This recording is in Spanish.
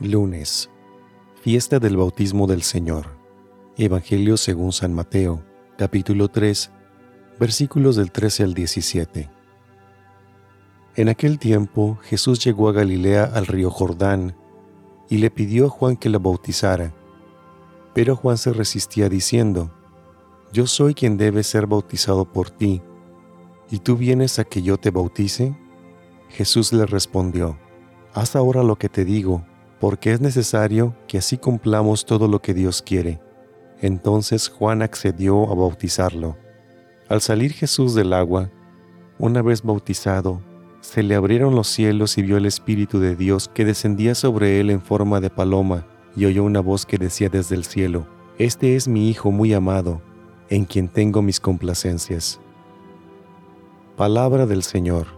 Lunes. Fiesta del bautismo del Señor. Evangelio según San Mateo, capítulo 3, versículos del 13 al 17. En aquel tiempo Jesús llegó a Galilea al río Jordán y le pidió a Juan que lo bautizara. Pero Juan se resistía diciendo, Yo soy quien debe ser bautizado por ti, ¿y tú vienes a que yo te bautice? Jesús le respondió, Haz ahora lo que te digo porque es necesario que así cumplamos todo lo que Dios quiere. Entonces Juan accedió a bautizarlo. Al salir Jesús del agua, una vez bautizado, se le abrieron los cielos y vio el Espíritu de Dios que descendía sobre él en forma de paloma, y oyó una voz que decía desde el cielo, Este es mi Hijo muy amado, en quien tengo mis complacencias. Palabra del Señor.